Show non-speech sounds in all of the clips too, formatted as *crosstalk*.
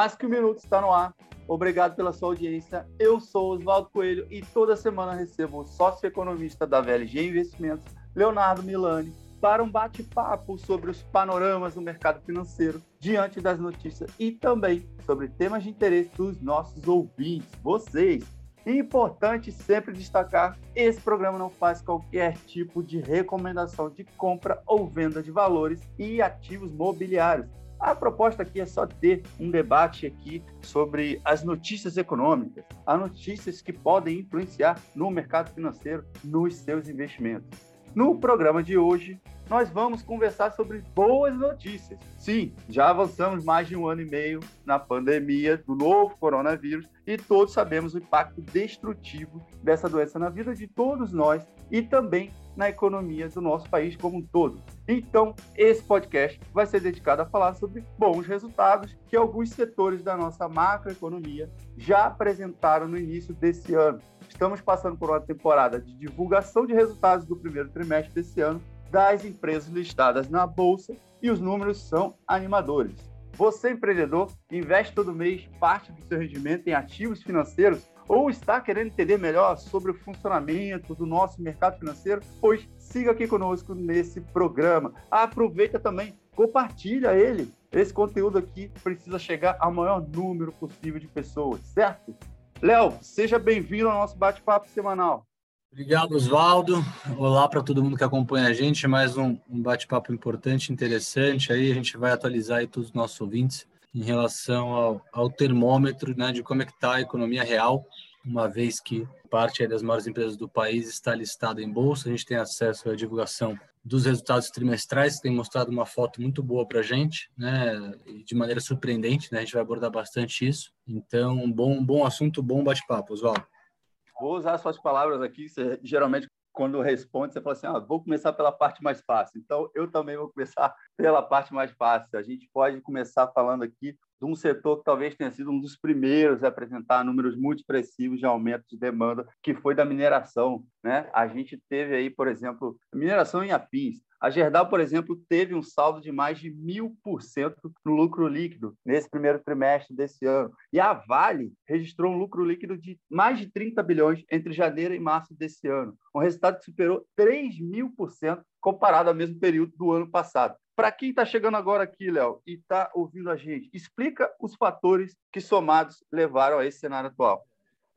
Mais que um minuto está no ar. Obrigado pela sua audiência. Eu sou Oswaldo Coelho e toda semana recebo o sócio-economista da VLG Investimentos, Leonardo Milani, para um bate-papo sobre os panoramas do mercado financeiro diante das notícias e também sobre temas de interesse dos nossos ouvintes, vocês. Importante sempre destacar: esse programa não faz qualquer tipo de recomendação de compra ou venda de valores e ativos mobiliários. A proposta aqui é só ter um debate aqui sobre as notícias econômicas, as notícias que podem influenciar no mercado financeiro, nos seus investimentos. No programa de hoje, nós vamos conversar sobre boas notícias. Sim, já avançamos mais de um ano e meio na pandemia do novo coronavírus e todos sabemos o impacto destrutivo dessa doença na vida de todos nós e também na economia do nosso país como um todo. Então, esse podcast vai ser dedicado a falar sobre bons resultados que alguns setores da nossa macroeconomia já apresentaram no início desse ano. Estamos passando por uma temporada de divulgação de resultados do primeiro trimestre desse ano das empresas listadas na bolsa e os números são animadores. Você, empreendedor, investe todo mês parte do seu rendimento em ativos financeiros ou está querendo entender melhor sobre o funcionamento do nosso mercado financeiro? Pois siga aqui conosco nesse programa. Aproveita também, compartilha ele. Esse conteúdo aqui precisa chegar ao maior número possível de pessoas, certo? Léo, seja bem-vindo ao nosso bate-papo semanal. Obrigado, Oswaldo. Olá para todo mundo que acompanha a gente. Mais um, um bate-papo importante, interessante. Aí a gente vai atualizar aí todos os nossos ouvintes em relação ao, ao termômetro né, de como é que está a economia real, uma vez que parte das maiores empresas do país está listada em bolsa. A gente tem acesso à divulgação dos resultados trimestrais, que tem mostrado uma foto muito boa para a gente, né, de maneira surpreendente. Né, a gente vai abordar bastante isso. Então, bom, bom assunto, bom bate-papo, Oswaldo. Vou usar suas palavras aqui. Você, geralmente, quando responde, você fala assim: ah, vou começar pela parte mais fácil. Então, eu também vou começar pela parte mais fácil. A gente pode começar falando aqui de um setor que talvez tenha sido um dos primeiros a apresentar números muito expressivos de aumento de demanda, que foi da mineração. Né? A gente teve aí, por exemplo, mineração em afins. A Gerdau, por exemplo, teve um saldo de mais de mil por cento no lucro líquido nesse primeiro trimestre desse ano. E a Vale registrou um lucro líquido de mais de 30 bilhões entre janeiro e março desse ano, um resultado que superou 3 mil por cento comparado ao mesmo período do ano passado. Para quem está chegando agora aqui, Léo, e está ouvindo a gente, explica os fatores que somados levaram a esse cenário atual.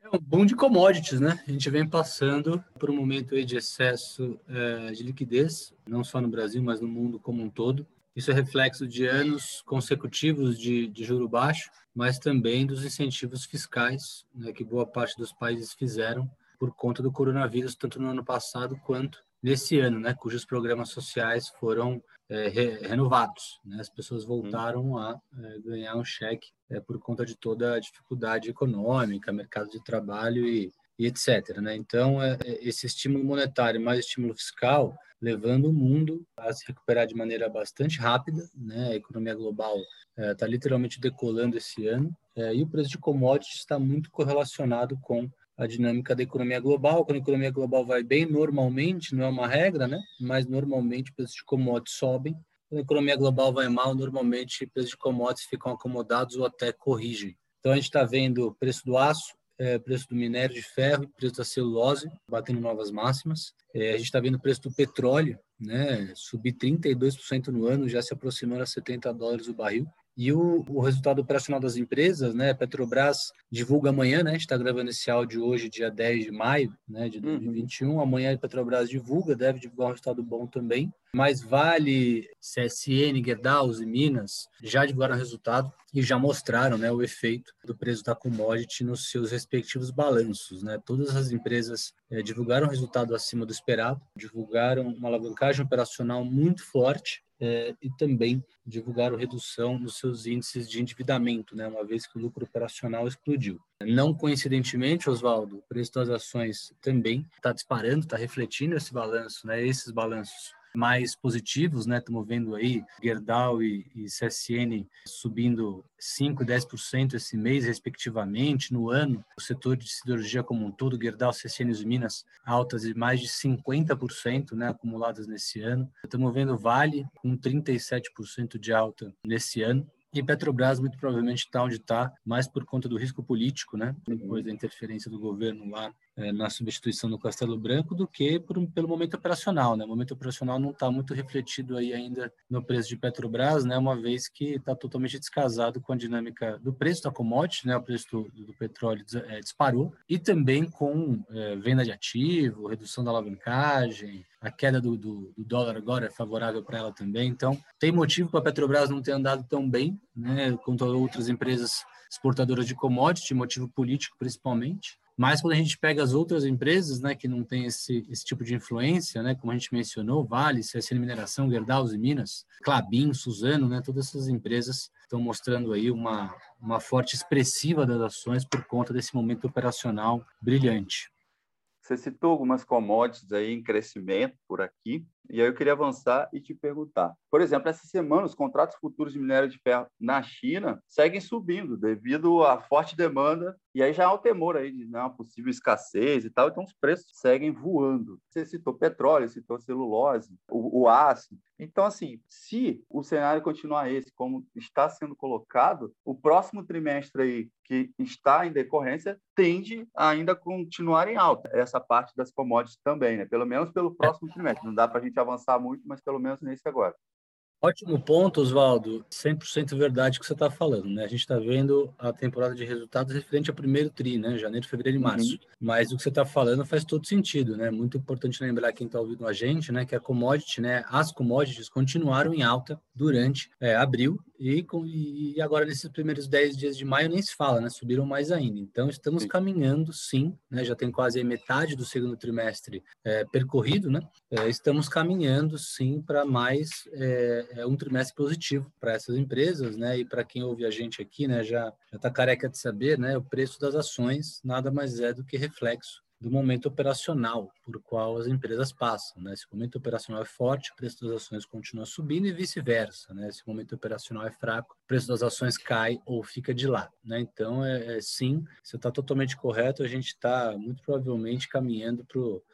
É um boom de commodities, né? A gente vem passando por um momento de excesso é, de liquidez, não só no Brasil, mas no mundo como um todo. Isso é reflexo de anos consecutivos de, de juro baixo, mas também dos incentivos fiscais né, que boa parte dos países fizeram por conta do coronavírus, tanto no ano passado quanto nesse ano, né, cujos programas sociais foram é, re, renovados. Né? As pessoas voltaram a é, ganhar um cheque é, por conta de toda a dificuldade econômica, mercado de trabalho e, e etc. Né? Então, é, é, esse estímulo monetário mais estímulo fiscal levando o mundo a se recuperar de maneira bastante rápida. Né? A economia global está é, literalmente decolando esse ano e o preço de commodities está muito correlacionado com a dinâmica da economia global. Quando a economia global vai bem, normalmente, não é uma regra, né? Mas normalmente preços de commodities sobem. Quando a economia global vai mal, normalmente preços de commodities ficam acomodados ou até corrigem. Então a gente está vendo o preço do aço, é, preço do minério de ferro, preço da celulose batendo novas máximas. É, a gente está vendo o preço do petróleo, né, subir 32% no ano, já se aproximando a 70 dólares o barril. E o, o resultado operacional das empresas, né? Petrobras divulga amanhã, né? A gente está gravando esse áudio hoje, dia 10 de maio né, de 2021. Uhum. Amanhã a Petrobras divulga, deve divulgar um resultado bom também. Mas Vale, CSN, Gerdau e Minas já divulgaram o resultado e já mostraram né, o efeito do preço da commodity nos seus respectivos balanços. Né? Todas as empresas é, divulgaram resultado acima do esperado, divulgaram uma alavancagem operacional muito forte é, e também divulgaram redução nos seus índices de endividamento, né, uma vez que o lucro operacional explodiu. Não coincidentemente, Oswaldo, o preço das ações também está disparando, está refletindo esse balanço, né, esses balanços mais positivos, né? Estamos vendo aí Gerdau e, e CSN subindo 5% e 10% esse mês, respectivamente, no ano. O setor de siderurgia como um todo, Gerdau, CSN e Minas, altas de mais de 50%, né? Acumuladas nesse ano. Estamos vendo Vale com 37% de alta nesse ano. E Petrobras, muito provavelmente, está onde está, mais por conta do risco político, né? Depois da interferência do governo lá na substituição do Castelo Branco, do que por, pelo momento operacional, né? O momento operacional não está muito refletido aí ainda no preço de Petrobras, né? Uma vez que está totalmente descasado com a dinâmica do preço da commodity, né? O preço do, do petróleo é, disparou e também com é, venda de ativo, redução da alavancagem, a queda do, do, do dólar agora é favorável para ela também. Então, tem motivo para a Petrobras não ter andado tão bem, né? Quanto outras empresas exportadoras de commodity, motivo político principalmente. Mas quando a gente pega as outras empresas, né, que não tem esse, esse tipo de influência, né, como a gente mencionou, Vale, CSN Mineração, Gerdau e Minas, Clabin, Suzano, né, todas essas empresas estão mostrando aí uma, uma forte expressiva das ações por conta desse momento operacional brilhante. Você citou algumas commodities aí em crescimento por aqui, e aí eu queria avançar e te perguntar. Por exemplo, essa semana os contratos futuros de minério de ferro na China seguem subindo devido à forte demanda, e aí já há o temor aí de né, uma possível escassez e tal, então os preços seguem voando. Você citou petróleo, citou celulose, o, o aço. Então, assim, se o cenário continuar esse, como está sendo colocado, o próximo trimestre aí que está em decorrência tende a ainda continuar em alta. Essa parte das commodities também, né? Pelo menos pelo próximo trimestre. Não dá para a gente avançar muito, mas pelo menos nesse agora. Ótimo ponto, Oswaldo. 100% verdade que você está falando, né? A gente está vendo a temporada de resultados referente ao primeiro TRI, né? Janeiro, fevereiro e uhum. março. Uhum. Mas o que você está falando faz todo sentido, né? Muito importante lembrar quem está ouvindo a gente, né? Que a commodity, né? As commodities continuaram em alta durante é, abril e, e agora nesses primeiros 10 dias de maio nem se fala, né? Subiram mais ainda. Então estamos sim. caminhando, sim, né? Já tem quase metade do segundo trimestre é, percorrido, né? É, estamos caminhando, sim, para mais é, é um trimestre positivo para essas empresas, né? E para quem ouve a gente aqui, né? Já está careca de saber, né? O preço das ações nada mais é do que reflexo do momento operacional por qual as empresas passam. Né? Se o momento operacional é forte, o preço das ações continua subindo e vice-versa. Né? Se o momento operacional é fraco, o preço das ações cai ou fica de lá. Né? Então, é, é sim, você está totalmente correto. A gente está muito provavelmente caminhando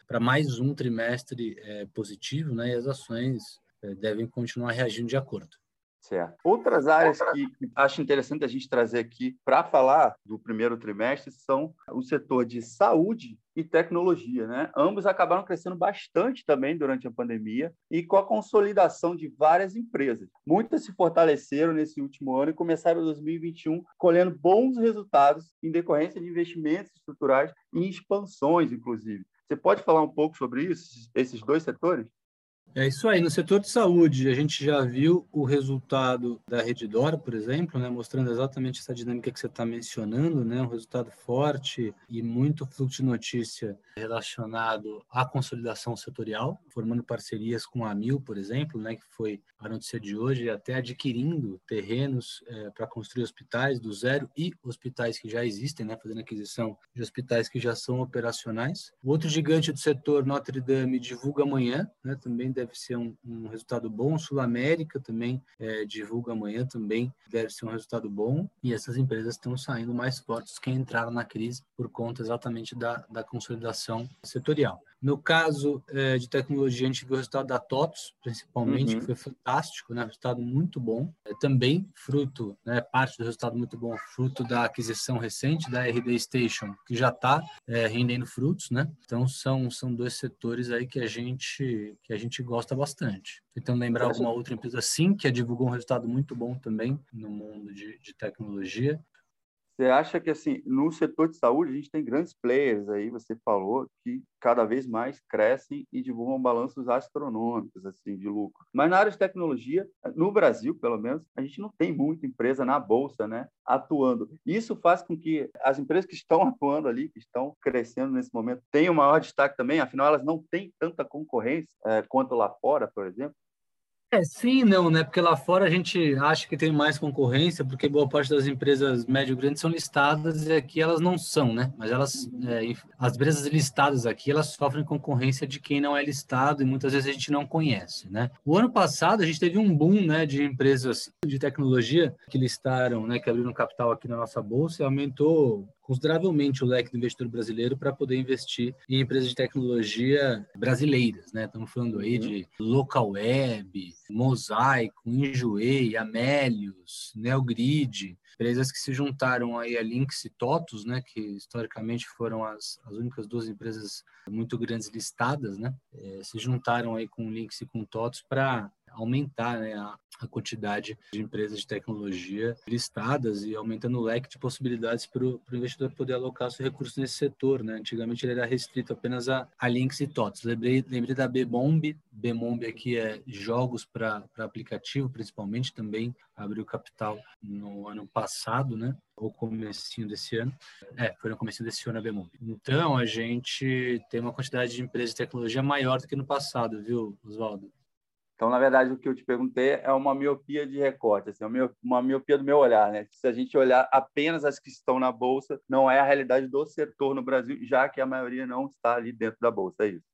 para mais um trimestre é, positivo né? e as ações é, devem continuar reagindo de acordo. Certo. Outras áreas que acho interessante a gente trazer aqui para falar do primeiro trimestre são o setor de saúde e tecnologia, né? Ambos acabaram crescendo bastante também durante a pandemia e com a consolidação de várias empresas. Muitas se fortaleceram nesse último ano e começaram 2021 colhendo bons resultados em decorrência de investimentos estruturais e expansões, inclusive. Você pode falar um pouco sobre isso, esses dois setores? É isso aí. No setor de saúde, a gente já viu o resultado da Redditor, por exemplo, né, mostrando exatamente essa dinâmica que você está mencionando, né, um resultado forte e muito fluxo de notícia relacionado à consolidação setorial, formando parcerias com a Amil, por exemplo, né, que foi a notícia de hoje, até adquirindo terrenos é, para construir hospitais do zero e hospitais que já existem, né, fazendo aquisição de hospitais que já são operacionais. O outro gigante do setor, Notre Dame, divulga amanhã, né, também deve ser um, um resultado bom. Sul América também é, divulga amanhã, também deve ser um resultado bom. E essas empresas estão saindo mais fortes que entraram na crise por conta exatamente da, da consolidação setorial. No caso é, de tecnologia, a gente viu o resultado da TOTS, principalmente, uhum. que foi fantástico, né? resultado muito bom. É, também fruto, né, parte do resultado muito bom, fruto da aquisição recente da RD Station, que já está é, rendendo frutos, né? Então são, são dois setores aí que a gente que a gente gosta bastante. Então lembrar alguma outra empresa sim que divulgou um resultado muito bom também no mundo de, de tecnologia. Você acha que, assim, no setor de saúde, a gente tem grandes players aí, você falou, que cada vez mais crescem e divulgam balanços astronômicos, assim, de lucro. Mas na área de tecnologia, no Brasil, pelo menos, a gente não tem muita empresa na bolsa, né, atuando. Isso faz com que as empresas que estão *laughs* atuando ali, que estão crescendo nesse momento, tenham maior destaque também, afinal, elas não têm tanta concorrência é, quanto lá fora, por exemplo. É, sim não, né? Porque lá fora a gente acha que tem mais concorrência, porque boa parte das empresas médio grandes são listadas e aqui elas não são, né? Mas elas, é, as empresas listadas aqui, elas sofrem concorrência de quem não é listado e muitas vezes a gente não conhece, né? O ano passado a gente teve um boom, né, de empresas de tecnologia que listaram, né, que abriram capital aqui na nossa bolsa e aumentou consideravelmente o leque do investidor brasileiro para poder investir em empresas de tecnologia brasileiras, né? Estamos falando aí uhum. de local web, Mosaico, Enjoei, Amélios, Neogrid, empresas que se juntaram aí a Lynx e TOTUS, né, que historicamente foram as, as únicas duas empresas muito grandes listadas, né, é, se juntaram aí com Lynx e com TOTUS para aumentar né, a, a, quantidade de empresas de tecnologia listadas e aumentando o leque de possibilidades para o investidor poder alocar seu recurso nesse setor. Né? Antigamente ele era restrito apenas a, a links e TOTS. Lembrei, lembrei da Bmomb. Bmomb aqui é jogos para aplicativo, principalmente, também abriu capital no ano passado, né? ou comecinho desse ano. É, foi no começo desse ano a Bmomb. Então, a gente tem uma quantidade de empresas de tecnologia maior do que no passado, viu, Oswaldo? Então, na verdade, o que eu te perguntei é uma miopia de recorte, assim, uma miopia do meu olhar. Né? Se a gente olhar apenas as que estão na Bolsa, não é a realidade do setor no Brasil, já que a maioria não está ali dentro da Bolsa. É isso.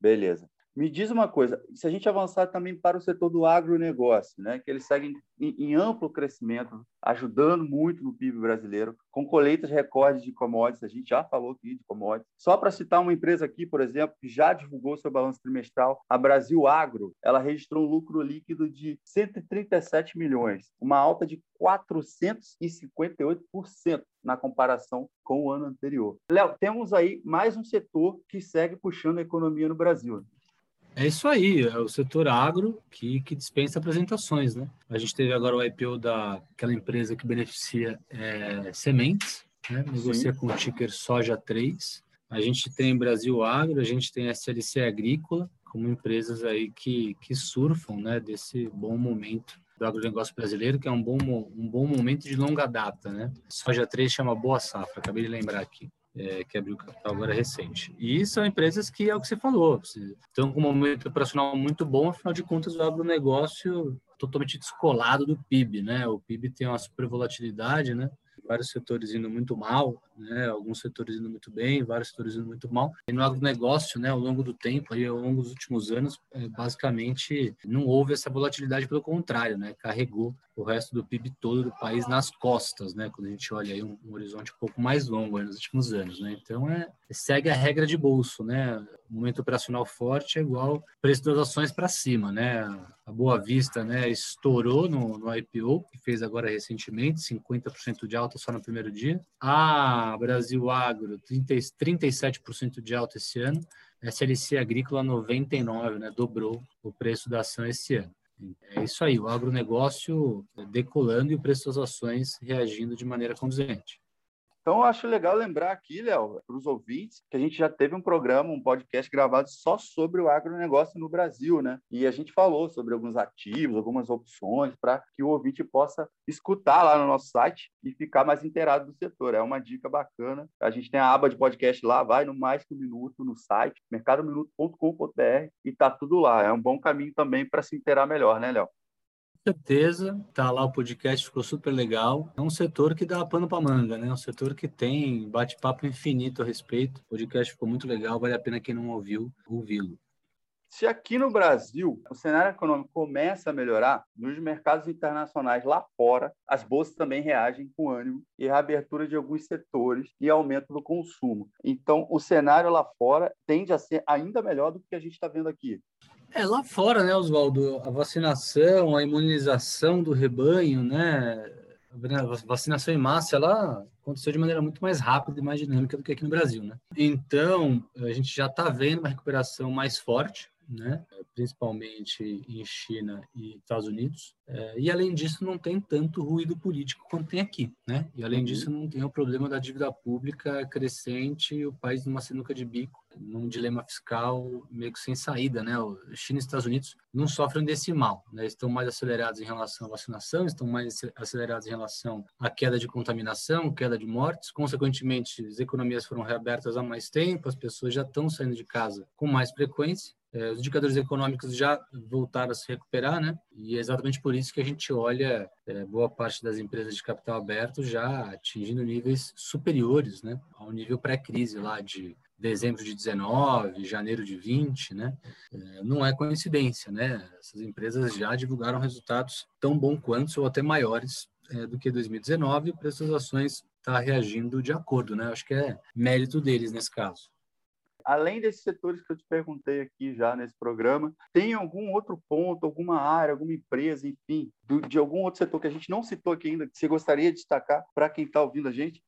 Beleza. Me diz uma coisa, se a gente avançar também para o setor do agronegócio, né, que eles seguem em, em, amplo crescimento, ajudando muito no PIB brasileiro, com colheitas recordes de commodities, a gente já falou aqui de commodities. Só para citar uma empresa aqui, por exemplo, que já divulgou seu balanço trimestral, a Brasil Agro, ela registrou um lucro líquido de 137 milhões, uma alta de 458% na comparação com o ano anterior. Léo, temos aí mais um setor que segue puxando a economia no Brasil. É isso aí, é o setor agro que, que dispensa apresentações, né? A gente teve agora o IPO daquela empresa que beneficia é, sementes, né? negocia Sim. com o ticker Soja 3. A gente tem Brasil Agro, a gente tem SLC Agrícola, como empresas aí que, que surfam né, desse bom momento do agronegócio brasileiro, que é um bom, um bom momento de longa data. Né? Soja 3 chama Boa Safra, acabei de lembrar aqui é, que abriu capital agora recente. E são empresas que é o que você falou, estão com um momento operacional muito bom, afinal de contas o agronegócio totalmente descolado do PIB, né? O PIB tem uma super volatilidade, né? vários setores indo muito mal, né? alguns setores indo muito bem, vários setores indo muito mal. E no agronegócio, né, ao longo do tempo, aí, ao longo dos últimos anos, é, basicamente não houve essa volatilidade, pelo contrário, né? carregou o resto do PIB todo do país nas costas, né? quando a gente olha aí um, um horizonte um pouco mais longo nos últimos anos. Né? Então, é, segue a regra de bolso. Né? Momento operacional forte é igual preço das ações para cima. Né? A Boa Vista né, estourou no, no IPO, que fez agora recentemente, 50% de alta só no primeiro dia. A Brasil Agro, 30, 37% de alta esse ano. SLC Agrícola, 99%, né, dobrou o preço da ação esse ano. É isso aí, o agronegócio decolando e o preço das ações reagindo de maneira conduzente. Então, eu acho legal lembrar aqui, Léo, para os ouvintes, que a gente já teve um programa, um podcast gravado só sobre o agronegócio no Brasil, né? E a gente falou sobre alguns ativos, algumas opções, para que o ouvinte possa escutar lá no nosso site e ficar mais inteirado do setor. É uma dica bacana. A gente tem a aba de podcast lá, vai no Mais Que Um Minuto no site, mercadominuto.com.br, e tá tudo lá. É um bom caminho também para se inteirar melhor, né, Léo? Certeza, tá lá o podcast, ficou super legal. É um setor que dá pano para manga, né? É um setor que tem bate-papo infinito a respeito. O podcast ficou muito legal, vale a pena quem não ouviu, ouvi-lo. Se aqui no Brasil o cenário econômico começa a melhorar, nos mercados internacionais lá fora, as bolsas também reagem com ânimo e reabertura de alguns setores e aumento do consumo. Então, o cenário lá fora tende a ser ainda melhor do que a gente está vendo aqui. É, lá fora, né, Oswaldo, a vacinação, a imunização do rebanho, né, a vacinação em massa, ela aconteceu de maneira muito mais rápida e mais dinâmica do que aqui no Brasil, né? Então, a gente já está vendo uma recuperação mais forte, né? principalmente em China e Estados Unidos. É, e além disso, não tem tanto ruído político quanto tem aqui, né? E além uhum. disso, não tem o problema da dívida pública crescente e o país numa sinuca de bico, num dilema fiscal meio que sem saída, né? O China e Estados Unidos não sofrem desse mal, né? Estão mais acelerados em relação à vacinação, estão mais acelerados em relação à queda de contaminação, queda de mortes. Consequentemente, as economias foram reabertas há mais tempo, as pessoas já estão saindo de casa com mais frequência é, os indicadores econômicos já voltaram a se recuperar, né? E é exatamente por isso que a gente olha é, boa parte das empresas de capital aberto já atingindo níveis superiores, né? Ao nível pré-crise lá de dezembro de 19, janeiro de 20, né? É, não é coincidência, né? Essas empresas já divulgaram resultados tão bons quanto ou até maiores é, do que 2019 e o preço das ações está reagindo de acordo, né? Acho que é mérito deles nesse caso além desses setores que eu te perguntei aqui já nesse programa, tem algum outro ponto, alguma área, alguma empresa, enfim, de algum outro setor que a gente não citou aqui ainda, que você gostaria de destacar para quem está ouvindo a gente?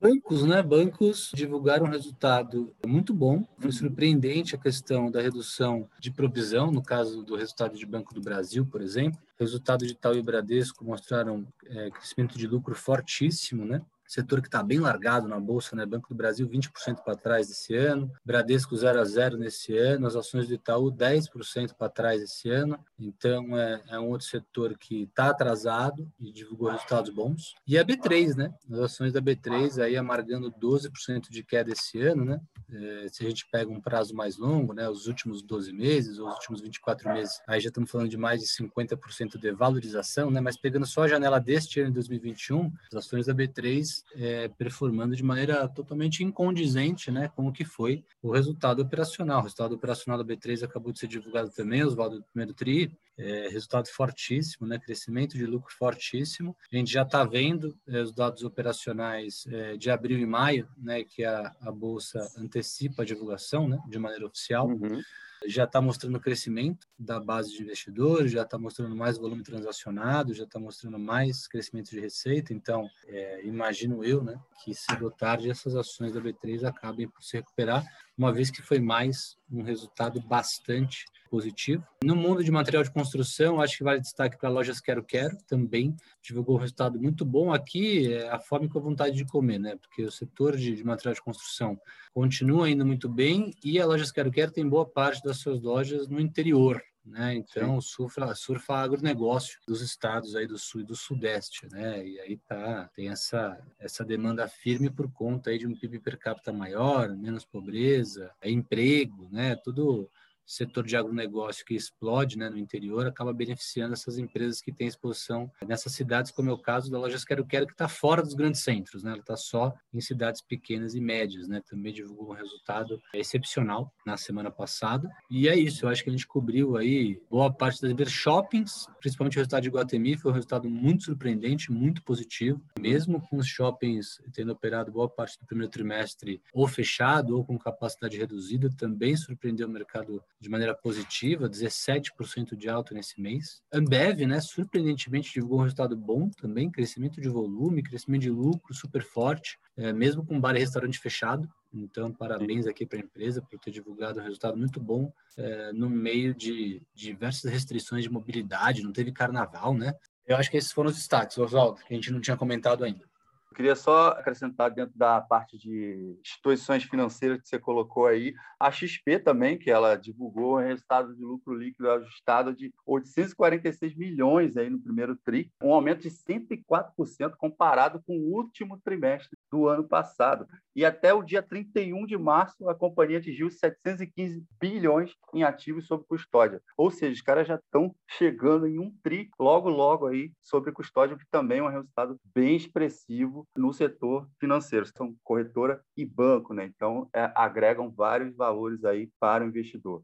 Bancos, né? Bancos divulgaram um resultado muito bom. Foi surpreendente a questão da redução de provisão, no caso do resultado de Banco do Brasil, por exemplo. Resultado de Itaú e Bradesco mostraram é, crescimento de lucro fortíssimo, né? Setor que está bem largado na bolsa, né? Banco do Brasil 20% para trás esse ano, Bradesco 0 a 0 nesse ano, as ações do Itaú 10% para trás esse ano. Então é, é, um outro setor que está atrasado e divulgou resultados bons. E a B3, né? As ações da B3 aí amargando 12% de queda esse ano, né? É, se a gente pega um prazo mais longo, né? Os últimos 12 meses ou os últimos 24 meses, aí já estamos falando de mais de 50% de valorização, né? Mas pegando só a janela deste ano de 2021, as ações da B3 é, performando de maneira totalmente incondizente né, com o que foi o resultado operacional. O resultado operacional da B3 acabou de ser divulgado também, Oswaldo, do primeiro TRI, é, resultado fortíssimo, né, crescimento de lucro fortíssimo. A gente já está vendo é, os dados operacionais é, de abril e maio, né, que a, a Bolsa antecipa a divulgação né, de maneira oficial. Uhum já está mostrando crescimento da base de investidores, já está mostrando mais volume transacionado, já está mostrando mais crescimento de receita. Então, é, imagino eu, né, que cedo ou tarde essas ações da B3 acabem por se recuperar, uma vez que foi mais um resultado bastante positivo. No mundo de material de construção, acho que vale destaque para lojas Quero Quero, também divulgou um resultado muito bom. Aqui é a fome com a vontade de comer, né? Porque o setor de, de material de construção continua indo muito bem e a lojas Quero Quero tem boa parte das suas lojas no interior, né? Então surfa, surfa agronegócio dos estados aí do sul e do sudeste, né? E aí tá tem essa essa demanda firme por conta aí de um PIB per capita maior, menos pobreza, é emprego, né? Tudo setor de agronegócio que explode né, no interior acaba beneficiando essas empresas que têm exposição nessas cidades, como é o caso da Lojas Quero Quero, que está fora dos grandes centros, né? ela está só em cidades pequenas e médias. Né? Também divulgou um resultado excepcional na semana passada. E é isso, eu acho que a gente cobriu aí boa parte das shoppings, principalmente o resultado de Guatemi, foi um resultado muito surpreendente, muito positivo, mesmo com os shoppings tendo operado boa parte do primeiro trimestre ou fechado ou com capacidade reduzida, também surpreendeu o mercado de maneira positiva, 17% de alta nesse mês. Ambev, né, surpreendentemente divulgou um resultado bom também, crescimento de volume, crescimento de lucro super forte, é, mesmo com bar e restaurante fechado. Então, parabéns aqui para a empresa por ter divulgado um resultado muito bom é, no meio de diversas restrições de mobilidade, não teve carnaval, né? Eu acho que esses foram os destaques, Oswaldo, que a gente não tinha comentado ainda. Eu queria só acrescentar dentro da parte de instituições financeiras que você colocou aí, a XP também, que ela divulgou um resultado de lucro líquido ajustado de 846 milhões aí no primeiro TRI, um aumento de 104% comparado com o último trimestre do ano passado. E até o dia 31 de março, a companhia atingiu 715 bilhões em ativos sob custódia. Ou seja, os caras já estão chegando em um TRI logo, logo aí sobre custódia, que também é um resultado bem expressivo no setor financeiro. São corretora e banco, né? Então, é, agregam vários valores aí para o investidor.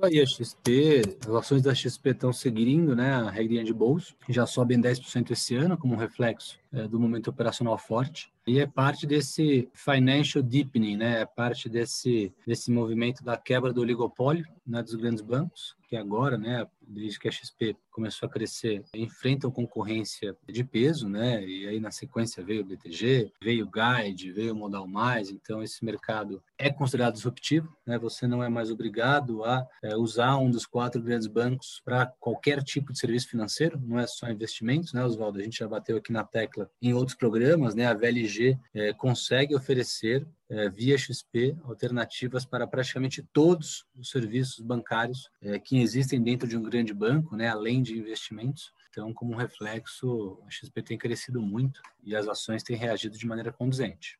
Aí, a XP, as ações da XP estão seguindo né, a regrinha de bolsa, já sobem 10% esse ano, como um reflexo é, do momento operacional forte. E é parte desse financial deepening, né? É parte desse, desse movimento da quebra do oligopólio né, dos grandes bancos, que agora, né, desde que a XP começou a crescer, enfrentam concorrência de peso, né? E aí na sequência veio o BTG, veio o Guide, veio o Modal Mais, então esse mercado é considerado disruptivo, né? Você não é mais obrigado a é, usar um dos quatro grandes bancos para qualquer tipo de serviço financeiro, não é só investimentos, né, Oswaldo? A gente já bateu aqui na tecla em outros programas, né? A VLG é, consegue oferecer é, via XP alternativas para praticamente todos os serviços bancários é, que existem dentro de um grande banco, né, além de investimentos. Então, como reflexo, a XP tem crescido muito e as ações têm reagido de maneira conduzente.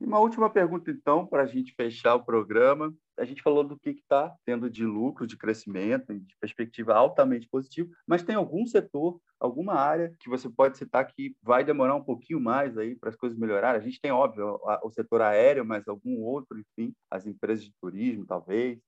E uma última pergunta, então, para a gente fechar o programa. A gente falou do que está tendo de lucro, de crescimento, de perspectiva altamente positiva, mas tem algum setor, alguma área que você pode citar que vai demorar um pouquinho mais aí para as coisas melhorarem? A gente tem, óbvio, o setor aéreo, mas algum outro, enfim, as empresas de turismo, talvez.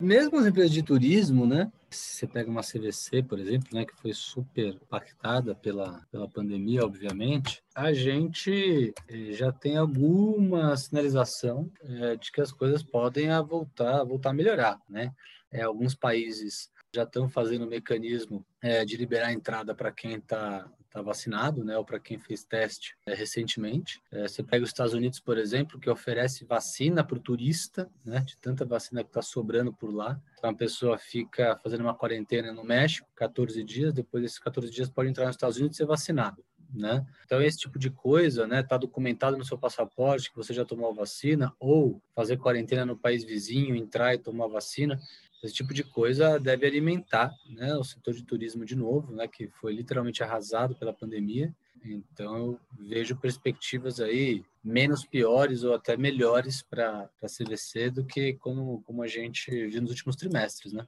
Mesmo as empresas de turismo, né? Você pega uma CVC, por exemplo, né, que foi super impactada pela, pela pandemia, obviamente, a gente eh, já tem alguma sinalização é, de que as coisas podem voltar, voltar a melhorar, né? É, alguns países já estão fazendo o mecanismo é, de liberar a entrada para quem está tá vacinado, né, ou para quem fez teste é, recentemente. É, você pega os Estados Unidos, por exemplo, que oferece vacina para o turista, né, de tanta vacina que está sobrando por lá. Então, a pessoa fica fazendo uma quarentena no México, 14 dias, depois desses 14 dias pode entrar nos Estados Unidos e ser vacinado. Né? Então, esse tipo de coisa, né, tá documentado no seu passaporte que você já tomou a vacina, ou fazer quarentena no país vizinho, entrar e tomar a vacina, esse tipo de coisa deve alimentar né, o setor de turismo de novo, né, que foi literalmente arrasado pela pandemia. Então, eu vejo perspectivas aí menos piores ou até melhores para a CVC do que como, como a gente viu nos últimos trimestres, né?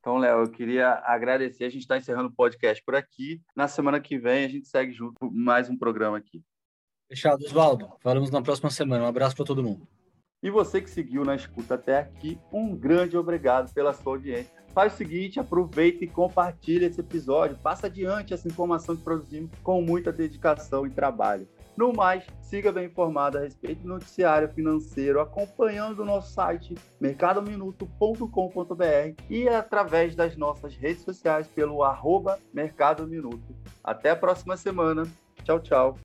Então, Léo, eu queria agradecer. A gente está encerrando o podcast por aqui. Na semana que vem, a gente segue junto mais um programa aqui. Fechado, Oswaldo. Falamos na próxima semana. Um abraço para todo mundo. E você que seguiu na escuta até aqui, um grande obrigado pela sua audiência. Faz o seguinte, aproveita e compartilha esse episódio, passa adiante essa informação que produzimos com muita dedicação e trabalho. No mais, siga bem informado a respeito do noticiário financeiro, acompanhando o nosso site mercadominuto.com.br e através das nossas redes sociais pelo arroba Mercado Minuto. Até a próxima semana. Tchau, tchau.